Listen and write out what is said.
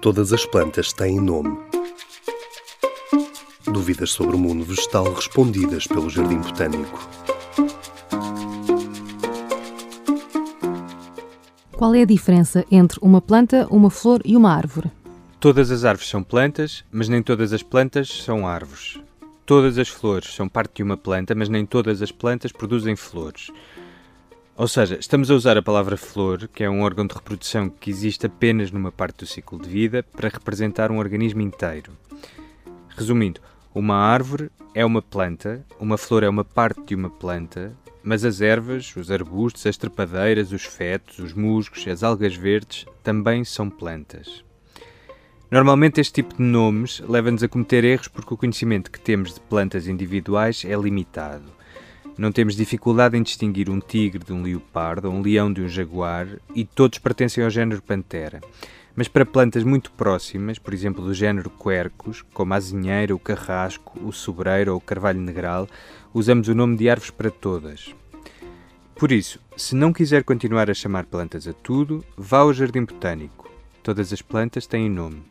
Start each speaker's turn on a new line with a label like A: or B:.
A: Todas as plantas têm nome. Dúvidas sobre o mundo vegetal respondidas pelo Jardim Botânico.
B: Qual é a diferença entre uma planta, uma flor e uma árvore?
C: Todas as árvores são plantas, mas nem todas as plantas são árvores. Todas as flores são parte de uma planta, mas nem todas as plantas produzem flores. Ou seja, estamos a usar a palavra flor, que é um órgão de reprodução que existe apenas numa parte do ciclo de vida, para representar um organismo inteiro. Resumindo, uma árvore é uma planta, uma flor é uma parte de uma planta, mas as ervas, os arbustos, as trepadeiras, os fetos, os musgos, as algas verdes também são plantas. Normalmente este tipo de nomes leva-nos a cometer erros porque o conhecimento que temos de plantas individuais é limitado. Não temos dificuldade em distinguir um tigre de um leopardo um leão de um jaguar e todos pertencem ao género Pantera. Mas para plantas muito próximas, por exemplo do género Quercus, como a azinheira, o carrasco, o sobreiro ou o carvalho negral, usamos o nome de árvores para todas. Por isso, se não quiser continuar a chamar plantas a tudo, vá ao jardim botânico. Todas as plantas têm nome.